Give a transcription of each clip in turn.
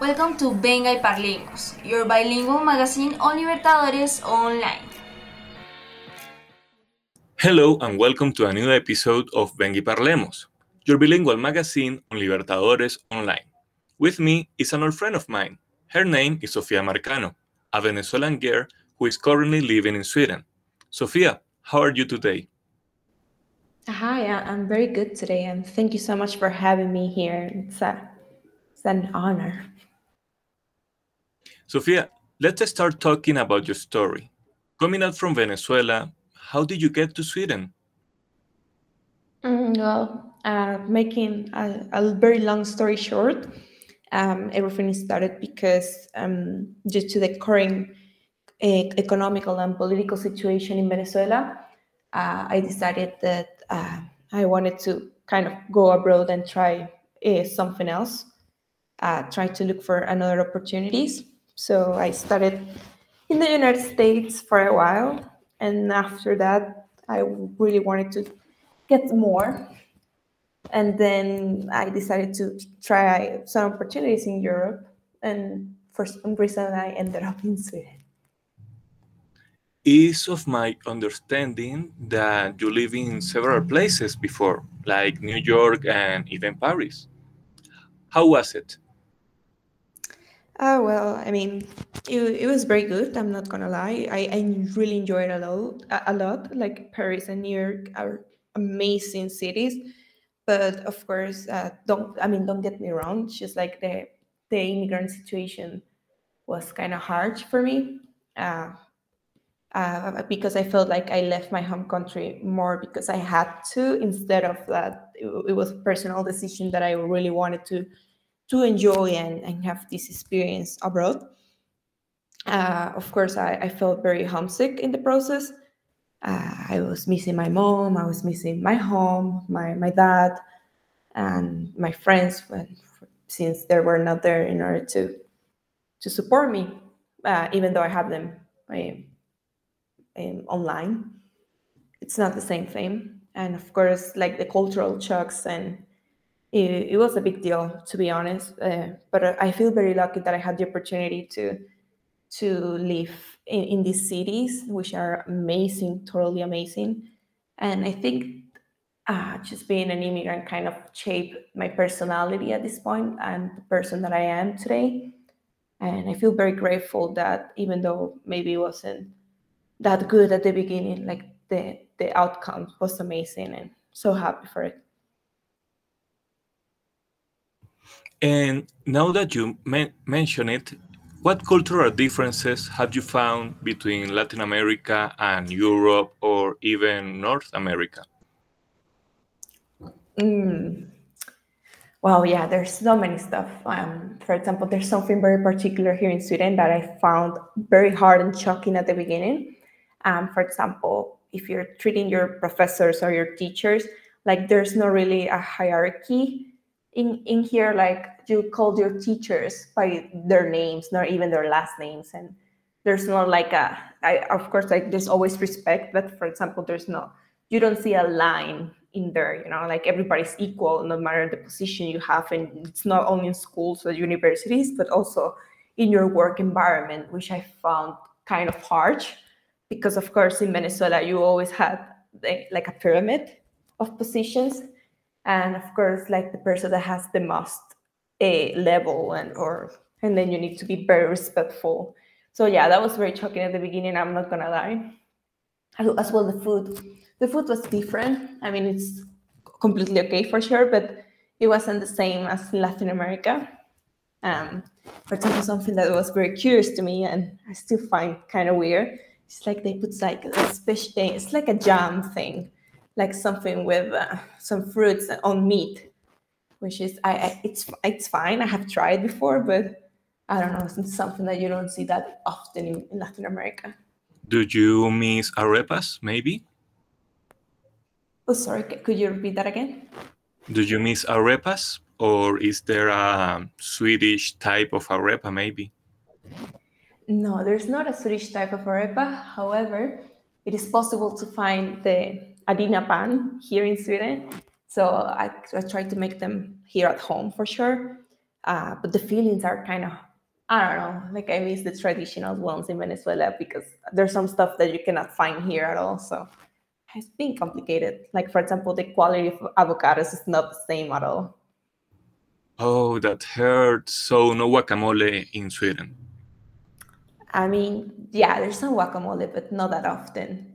Welcome to Venga y Parlemos, your bilingual magazine on Libertadores Online. Hello and welcome to a new episode of Venga y Parlemos, your bilingual magazine on Libertadores Online. With me is an old friend of mine. Her name is Sofia Marcano, a Venezuelan girl who is currently living in Sweden. Sofia, how are you today? Hi, I'm very good today, and thank you so much for having me here. It's, a, it's an honor. Sofia, let's start talking about your story. Coming out from Venezuela, how did you get to Sweden? Mm, well, uh, making a, a, very long story short, um, everything started because um, due to the current uh, economical and political situation in Venezuela, uh, I decided that uh, I wanted to kind of go abroad and try uh, something else, uh, try to look for another opportunities. So I started in the United States for a while. And after that, I really wanted to get more. And then I decided to try some opportunities in Europe. And for some reason, I ended up in Sweden. Is of my understanding that you live in several places before, like New York and even Paris. How was it? Uh, well, I mean, it, it was very good. I'm not gonna lie. I, I really enjoyed a lot. A lot. Like Paris and New York are amazing cities, but of course, uh, don't. I mean, don't get me wrong. It's just like the the immigrant situation was kind of hard for me, uh, uh, because I felt like I left my home country more because I had to instead of that. It, it was a personal decision that I really wanted to to enjoy and, and have this experience abroad. Uh, of course, I, I, felt very homesick in the process. Uh, I was missing my mom, I was missing my home, my, my dad, and my friends, when, since they were not there in order to, to support me, uh, even though I have them um, um, online. It's not the same thing. And of course, like the cultural shocks and it, it was a big deal to be honest uh, but i feel very lucky that i had the opportunity to to live in, in these cities which are amazing totally amazing. And i think uh, just being an immigrant kind of shaped my personality at this point and the person that i am today. And i feel very grateful that even though maybe it wasn't that good at the beginning like the the outcome was amazing and so happy for it And now that you men mention it, what cultural differences have you found between Latin America and Europe or even North America? Mm. Well, yeah, there's so many stuff. Um, for example, there's something very particular here in Sweden that I found very hard and shocking at the beginning. Um, for example, if you're treating your professors or your teachers, like there's not really a hierarchy in in here like you call your teachers by their names not even their last names. And there's not like a I, of course like there's always respect but for example there's no you don't see a line in there you know like everybody's equal no matter the position you have. And it's not only in schools or universities but also in your work environment which i found kind of harsh. Because of course in venezuela you always had like a pyramid of positions and of course like the person that has the most a level and or and then you need to be very respectful. So yeah that was very shocking at the beginning i'm not gonna lie. As well the food. The food was different. I mean it's completely okay for sure but it wasn't the same as latin america. Um, for example something that was very curious to me and i still find kind of weird it's like they put like a special it's like a jam thing like something with uh, some fruits on meat, which is I, I, it's it's fine. I have tried before, but I don't know. It's something that you don't see that often in, in Latin America. Do you miss arepas, maybe? Oh, sorry. Could you repeat that again? Do you miss arepas, or is there a Swedish type of arepa, maybe? No, there's not a Swedish type of arepa. However, it is possible to find the harina pan here in Sweden. So I, I try to make them here at home for sure. uh, but the feelings are kind of I don't know. Like I miss the traditional ones in Venezuela because there's some stuff that you cannot find here at all. So it's been complicated. Like for example, the quality of avocados is not the same at all. Oh, that hurts. So no guacamole in Sweden. I mean, yeah, there's some guacamole, but not that often.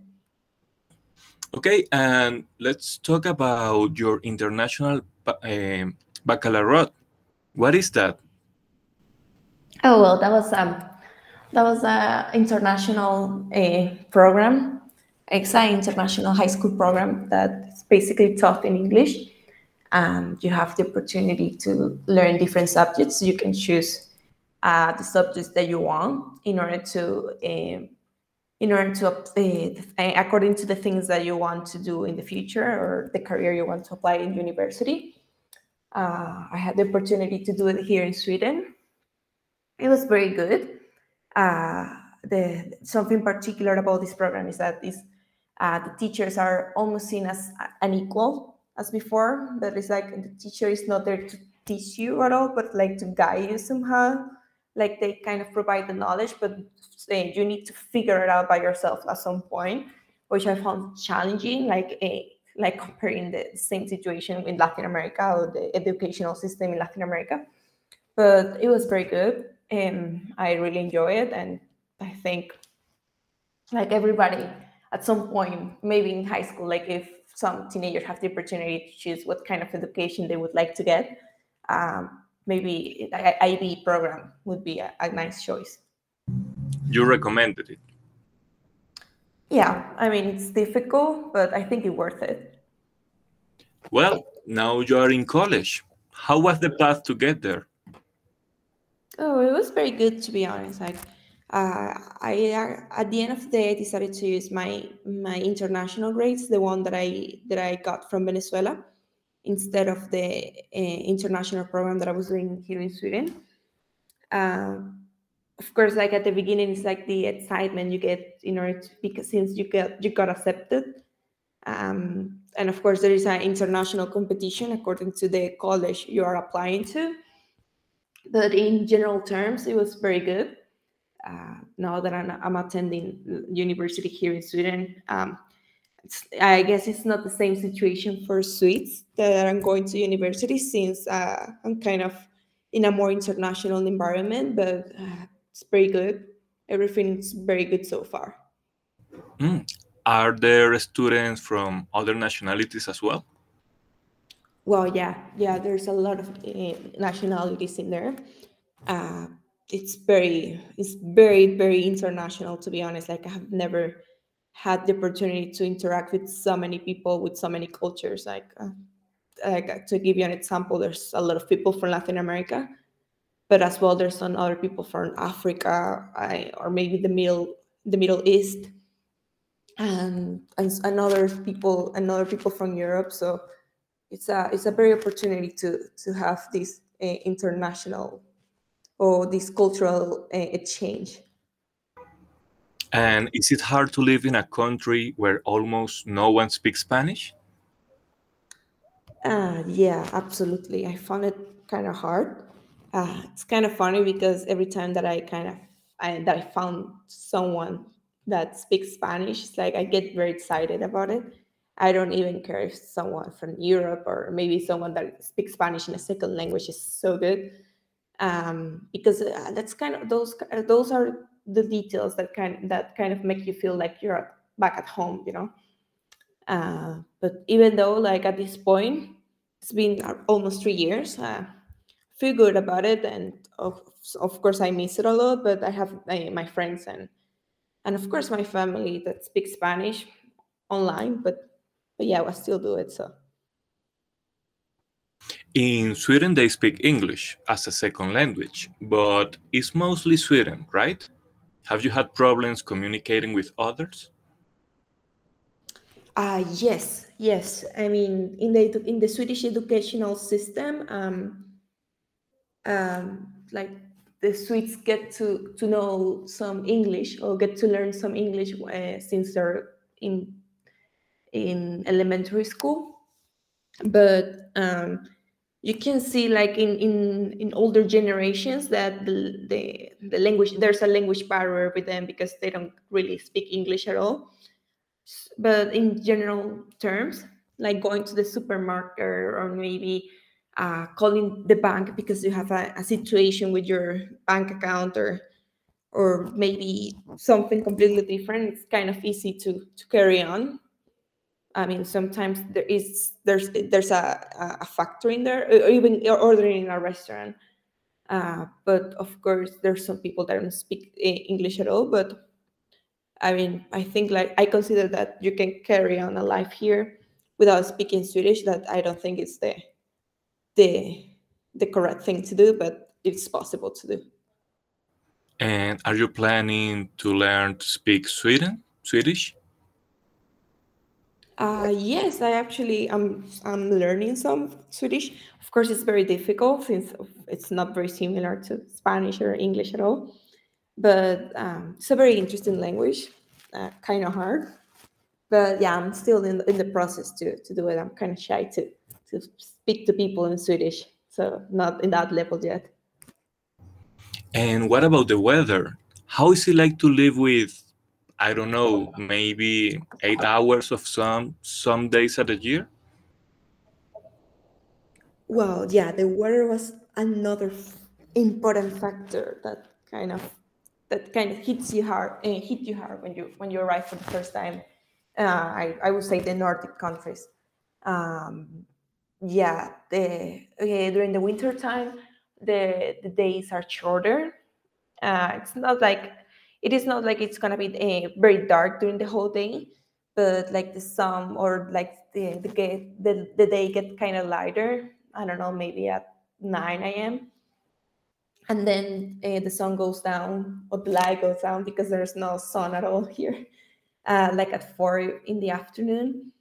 Okay, and let's talk about your international uh, baccalaureate. What is that? Oh well, that was um, that was a international uh, program. An international high school program that's basically taught in English. And you have the opportunity to learn different subjects. You can choose uh, the subjects that you want in order to uh, in order to uh, according to the things that you want to do in the future or the career you want to apply in university. Uh, I had the opportunity to do it here in Sweden it was very good. Uh, the something particular about this program is that is uh, the teachers are almost seen as an equal as before. But it's like the teacher is not there to teach you at all, but like to guide you somehow. Like they kind of provide the knowledge, but you need to figure it out by yourself at some point, which I found challenging. Like a like comparing the same situation in Latin America or the educational system in Latin America. But it was very good and I really enjoy it. And I think, like everybody, at some point, maybe in high school, like if some teenagers have the opportunity to choose what kind of education they would like to get, um, maybe IB program would be a, a nice choice. You recommended it. Yeah, I mean it's difficult, but I think it's worth it. Well, now you are in college. How was the path to get there? Oh, it was very good to be honest. Like, uh, I uh, at the end of the day, I decided to use my my international grades, the one that I that I got from Venezuela, instead of the uh, international program that I was doing here in Sweden. Uh, of course, like at the beginning, it's like the excitement you get in order to because since you get you got accepted, um, and of course there is an international competition according to the college you are applying to but in general terms, it was very good. Uh, now that I'm, I'm, attending university here in Sweden, um, I guess it's not the same situation for Swedes that I'm going to university since uh, I'm kind of in a more international environment, but uh, it's very good. Everything's very good so far. Mm. Are there students from other nationalities as well? Well, yeah, yeah. There's a lot of uh, nationalities in there. Uh, it's very, it's very, very international. To be honest, like I have never had the opportunity to interact with so many people with so many cultures. Like, uh, like to give you an example, there's a lot of people from Latin America, but as well there's some other people from Africa I, or maybe the middle the Middle East, and and, and other people and other people from Europe. So it's a it's a very opportunity to to have this uh, international or this cultural uh, exchange. And is it hard to live in a country where almost no one speaks Spanish? Uh, yeah, absolutely. I found it kind of hard. Uh, it's kind of funny because every time that I kind of I, that I found someone that speaks Spanish, it's like I get very excited about it. I don't even care if someone from Europe or maybe someone that speaks Spanish in a second language is so good, um, because uh, that's kind of those those are the details that kind that kind of make you feel like you're back at home, you know. Uh, but even though like at this point it's been almost three years, uh, feel good about it, and of of course I miss it a lot. But I have my friends and and of course my family that speaks Spanish online, but but yeah, I still do it. So. In Sweden, they speak English as a second language, but it's mostly Sweden, right? Have you had problems communicating with others? Uh, yes, yes. I mean, in the in the Swedish educational system, um, um, like the Swedes get to to know some English or get to learn some English uh, since they're in in elementary school, but um, you can see like in in in older generations that the the, the language there's a language barrier with them because they don't really speak english at all. But in general terms like going to the supermarket or maybe uh, calling the bank because you have a, a situation with your bank account or or maybe something completely different it's kind of easy to to carry on I mean, sometimes there is there's there's a, a factor in there, or even ordering in a restaurant. Uh, but of course, there's some people that don't speak English at all. But I mean, I think like I consider that you can carry on a life here without speaking Swedish. That I don't think it's the the the correct thing to do, but it's possible to do. And are you planning to learn to speak Sweden Swedish? Uh, yes, I actually am I'm learning some Swedish. Of course, it's very difficult since it's not very similar to Spanish or English at all. But um, it's a very interesting language, uh, kind of hard. But yeah, I'm still in the, in the process to, to do it. I'm kind of shy to, to speak to people in Swedish, so not in that level yet. And what about the weather? How is it like to live with I don't know, maybe eight hours of sun some days at a year? Well, yeah, the weather was another important factor that kind of that kind of hits you hard uh, hit you hard when you when you arrive for the first time. Uh, I I would say the Nordic countries. Um, yeah, the okay, during the winter time, the the days are shorter. Uh, it's not like it is not like it's gonna be uh, very dark during the whole day, but like the sun or like the the the, the day get kind of lighter. I don't know, maybe at 9 a.m. And then uh, the sun goes down or the light goes down because there's no sun at all here, uh, like at four in the afternoon.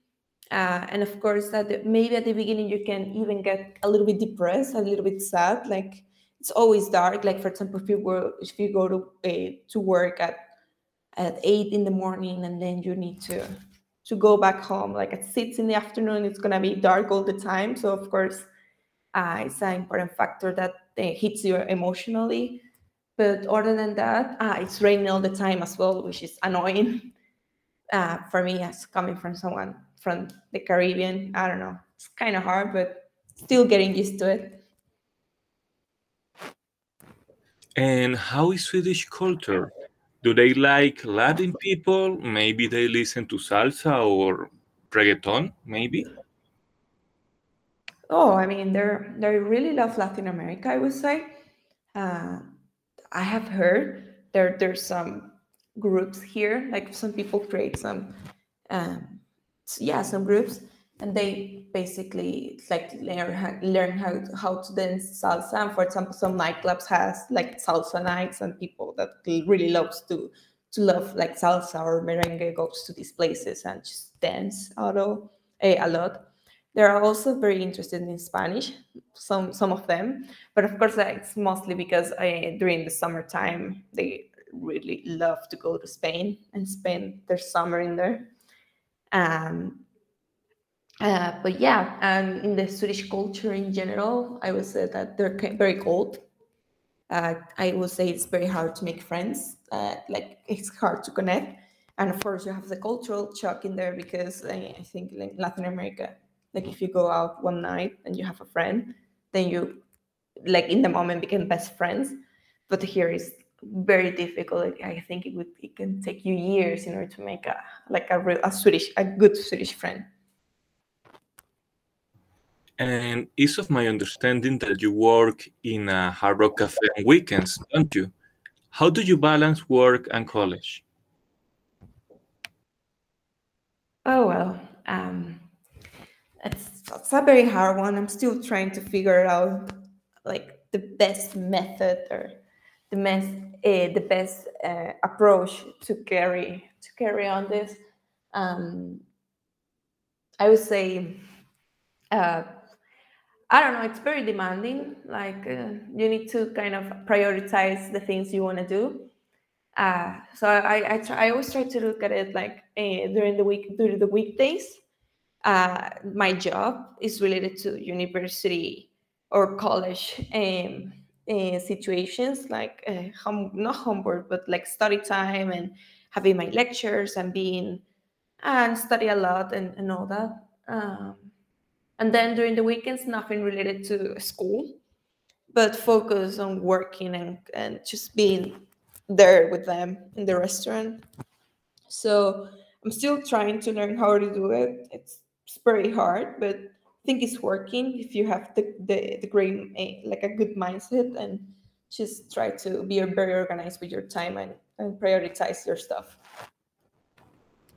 Uh, and of course, that maybe at the beginning you can even get a little bit depressed, a little bit sad, like it's always dark. Like for example, if you go if you go to uh, to work at at eight in the morning and then you need to to go back home like at six in the afternoon, it's gonna be dark all the time. So of course, uh, it's an important factor that uh, hits you emotionally. But other than that, uh, it's raining all the time as well, which is annoying uh, for me as coming from someone from the Caribbean. I don't know, it's kind of hard, but still getting used to it. And how is Swedish culture? Do they like Latin people? Maybe they listen to salsa or reggaeton, maybe? Oh, I mean, they're they really love Latin America. I would say. Uh, I have heard there there's some groups here, like some people create some, um, yeah, some groups, and they basically like learn learn how how to dance salsa. And for example, some nightclubs has like salsa nights, and people that really loves to to love like salsa or merengue goes to these places and just dance although eh, a lot. They are also very interested in Spanish, some some of them, but of course it's mostly because uh, during the summertime they really love to go to Spain and spend their summer in there. Um, uh, but yeah, and in the Swedish culture in general, I would say that they're very cold. Uh, I would say it's very hard to make friends. Uh, like it's hard to connect, and of course you have the cultural shock in there because I, I think in Latin America, like if you go out one night and you have a friend, then you like in the moment become best friends. But here is very difficult. I think it would it can take you years in order to make a like a real a Swedish a good Swedish friend. And it's of my understanding that you work in a Hard Rock Cafe on weekends, don't you? How do you balance work and college? Oh well, um, it's, it's a very hard one. I'm still trying to figure out like the best method or the best uh, the best uh, approach to carry to carry on this. Um, I would say uh, I don't know, it's very demanding. Like uh, you need to kind of prioritize the things you want to do. Uh, so I I, try, I always try to look at it like uh, during the week during the weekdays. Uh, my job is related to university or college um, uh, situations like uh, home, not homework but like study time and having my lectures and being and study a lot and, and all that um, and then during the weekends nothing related to school but focus on working and, and just being there with them in the restaurant. So i'm still trying to learn how to do it. It's, it's very hard but I think it's working if you have the the, the great eh, like a good mindset and just try to be very organized with your time and, and prioritize your stuff.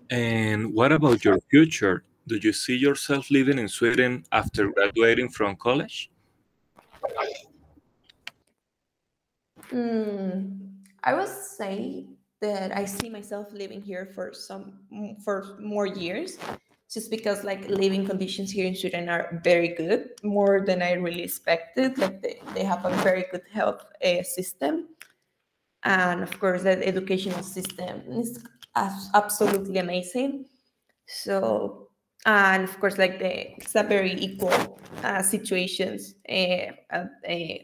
And what about your future do you see yourself living in sweden after graduating from college mm, i would say that i see myself living here for some for more years just because like living conditions here in Sweden are very good, more than I really expected. Like they, they have a very good health uh, system. And of course, the educational system is absolutely amazing. So, and of course, like the, it's a very equal uh, situations uh,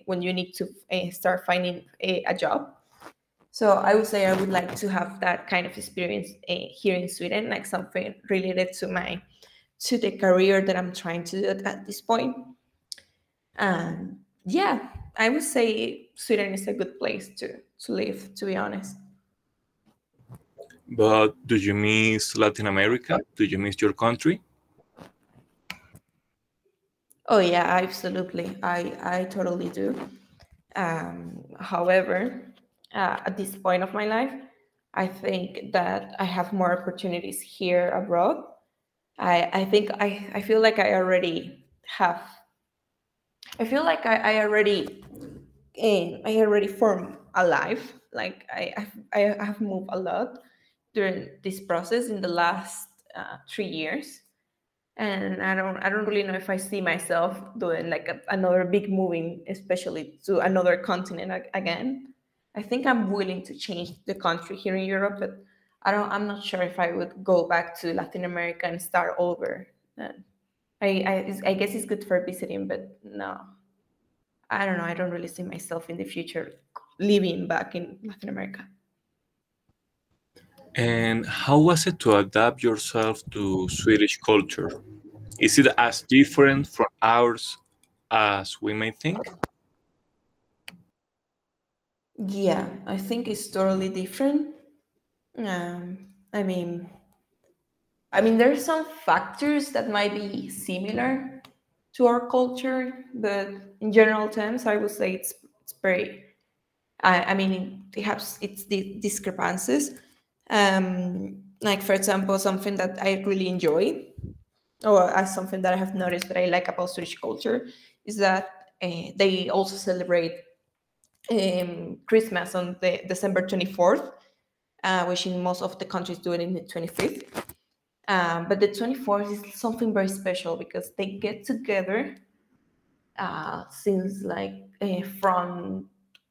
when you need to start finding a, a job so I would say I would like to have that kind of experience uh, here in Sweden, like something related to my to the career that I'm trying to do at this point. And yeah, I would say Sweden is a good place to to live, to be honest. But do you miss Latin America? Do you miss your country? Oh yeah, absolutely. I I totally do. Um, however, uh, at this point of my life. I think that I have more opportunities here abroad. I, I think I, I feel like I already have. I feel like I, I already eh, I already formed a life. Like I, I, I have moved a lot during this process in the last uh, three years, and I don't I don't really know if I see myself doing like a, another big moving, especially to another continent again. I think I'm willing to change the country here in Europe, but I don't. I'm not sure if I would go back to Latin America and start over. I, I, I guess it's good for visiting, but no, I don't know. I don't really see myself in the future living back in Latin America. And how was it to adapt yourself to Swedish culture? Is it as different from ours as we may think? Yeah, I think it's totally different. Um, I mean, I mean, there are some factors that might be similar to our culture, but in general terms, I would say it's it's very. I, I mean, it has its discrepancies. Um, like for example, something that I really enjoy, or as something that I have noticed that I like about Swedish culture, is that uh, they also celebrate um, Christmas on the December 24th, uh, which in most of the countries do it in the 25th. Um, but the 24th is something very special because they get together uh, since like uh, from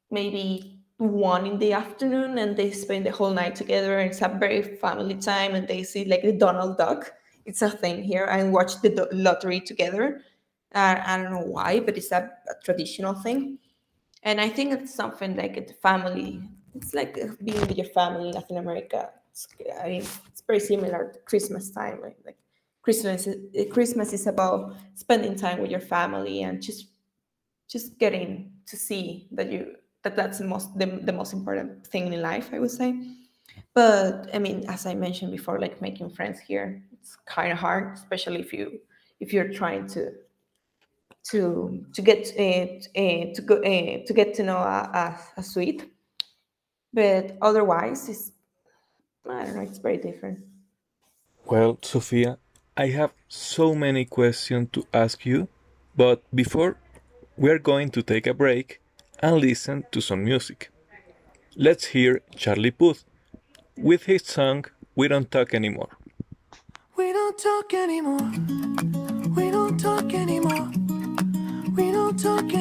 maybe one in the afternoon and they spend the whole night together and it's a very family time and they see like the Donald Duck. It's a thing here and watch the lottery together. Uh, I don't know why, but it's a, a traditional thing and I think it's something like a family. It's like being with your family in Latin America. It's, I mean, it's very similar to Christmas time. Right? Like Christmas, Christmas is about spending time with your family and just just getting to see that you that that's the most the, the most important thing in life. I would say. But I mean, as I mentioned before, like making friends here, it's kind of hard, especially if you if you're trying to to to get uh, to go uh, to get to know a, a, a suite but otherwise it's i don't know it's very different well sofia i have so many questions to ask you but before we are going to take a break and listen to some music. Let's hear charlie puth with his song we don't talk anymore. We don't talk anymore. We don't talk anymore. We don't talk anymore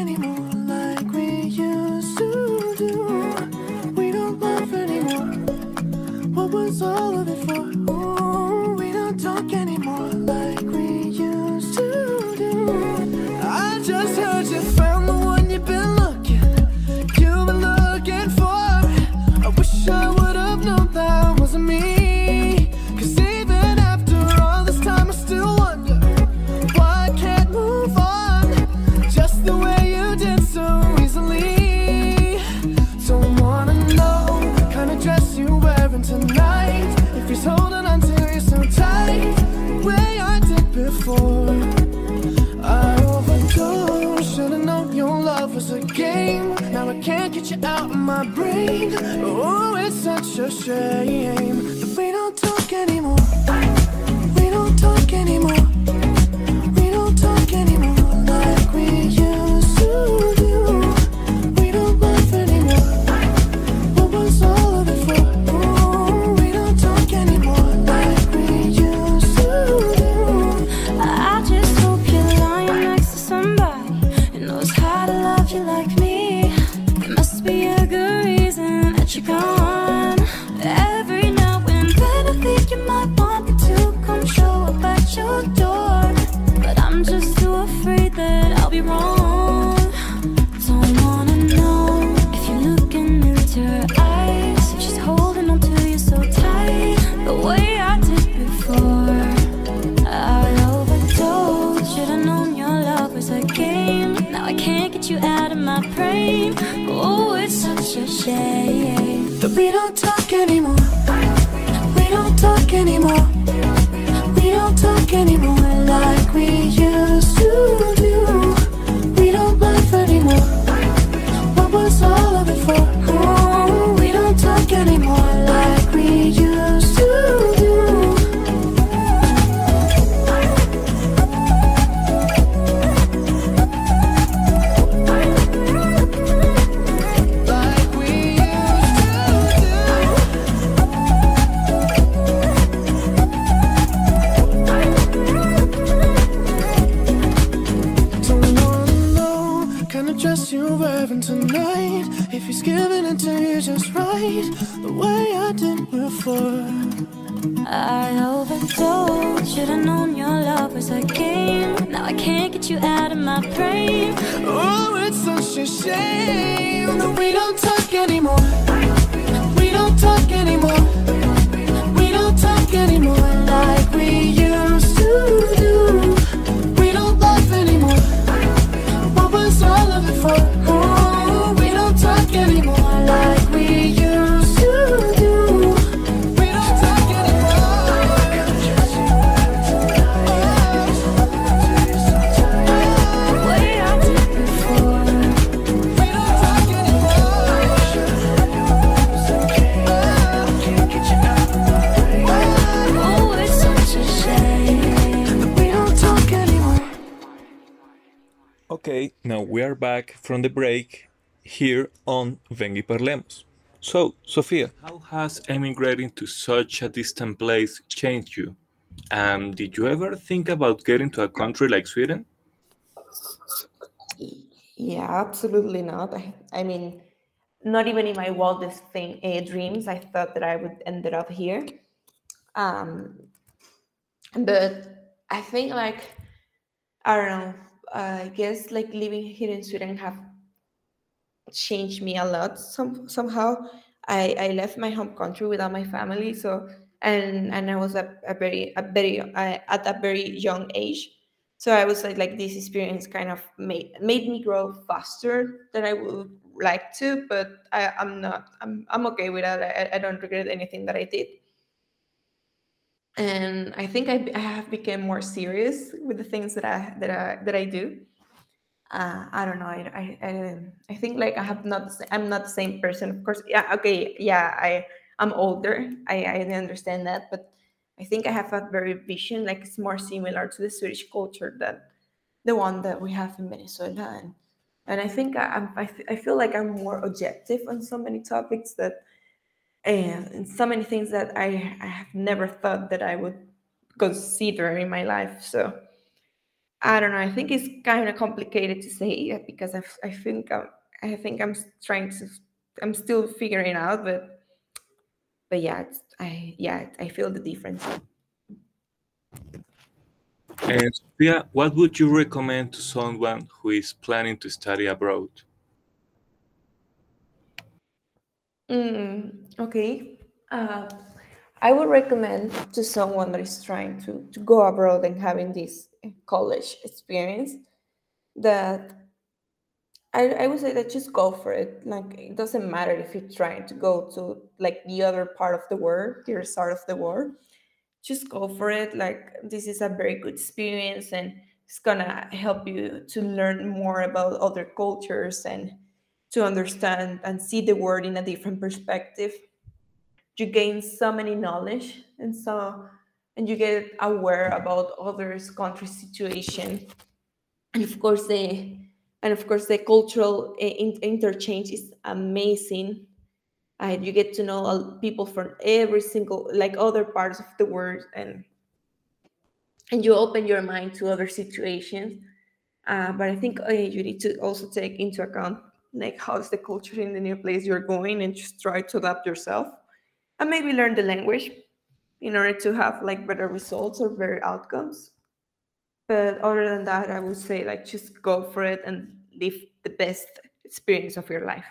shame we don't talk anymore. We don't talk anymore. Now we are back from the break here on Vengi Parlemos. So, Sofia, how has emigrating to such a distant place changed you? Um, did you ever think about getting to a country like Sweden? Yeah, absolutely not. I, I mean, not even in my wildest thing, uh, dreams, I thought that I would end up here. Um, but I think like I don't know. I guess like living here in Sweden have changed me a lot. Some somehow I I left my home country without my family. So and and I was a, a very a very at a very young age. So I was like like this experience kind of made made me grow faster than I would like to. But I I'm not I'm I'm okay with that. I, I don't regret anything that I did and I think I, I have become more serious with the things that I that I that I do. Uh, I don't know. I, I I think like I have not. I'm not the same person. Of course, yeah. Okay, yeah. I I'm older. I I understand that, but I think I have a very vision. Like it's more similar to the Swedish culture than the one that we have in Venezuela, and and I think I, I'm I, I feel like I'm more objective on so many topics that and, and so many things that I, I have never thought that I would consider in my life. So I don't know. I think it's kind of complicated to say it because I, I think I'm, I think I'm trying to I'm still figuring out, but but yeah, it's, I yeah I feel the difference. And Sofia, what would you recommend to someone who is planning to study abroad? Mm, okay. Uh, I would recommend to someone that is trying to, to go abroad and having this college experience that I, I would say that just go for it. Like it doesn't matter if you're trying to go to like the other part of the world, the other side of the world. Just go for it. Like this is a very good experience and it's gonna help you to learn more about other cultures and to understand and see the world in a different perspective. You gain so many knowledge and so and you get aware about others' country situation. And of course the and of course the cultural uh, in- interchange is amazing. Uh, you get to know people from every single like other parts of the world and and you open your mind to other situations. Uh, but I think uh, you need to also take into account like how's the culture in the new place you're going and just try to adapt yourself and maybe learn the language in order to have like better results or better outcomes. But other than that, I would say like just go for it and live the best experience of your life.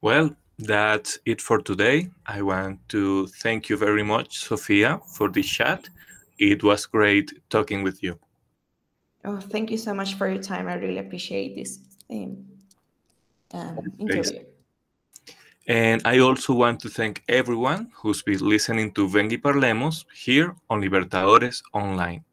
Well, that's it for today. I want to thank you very much, Sofia, for this chat. It was great talking with you. Oh, thank you so much for your time. I really appreciate this um, um, Thanks. And I also want to thank everyone who's been listening to Vengi Parlemos here on Libertadores Online.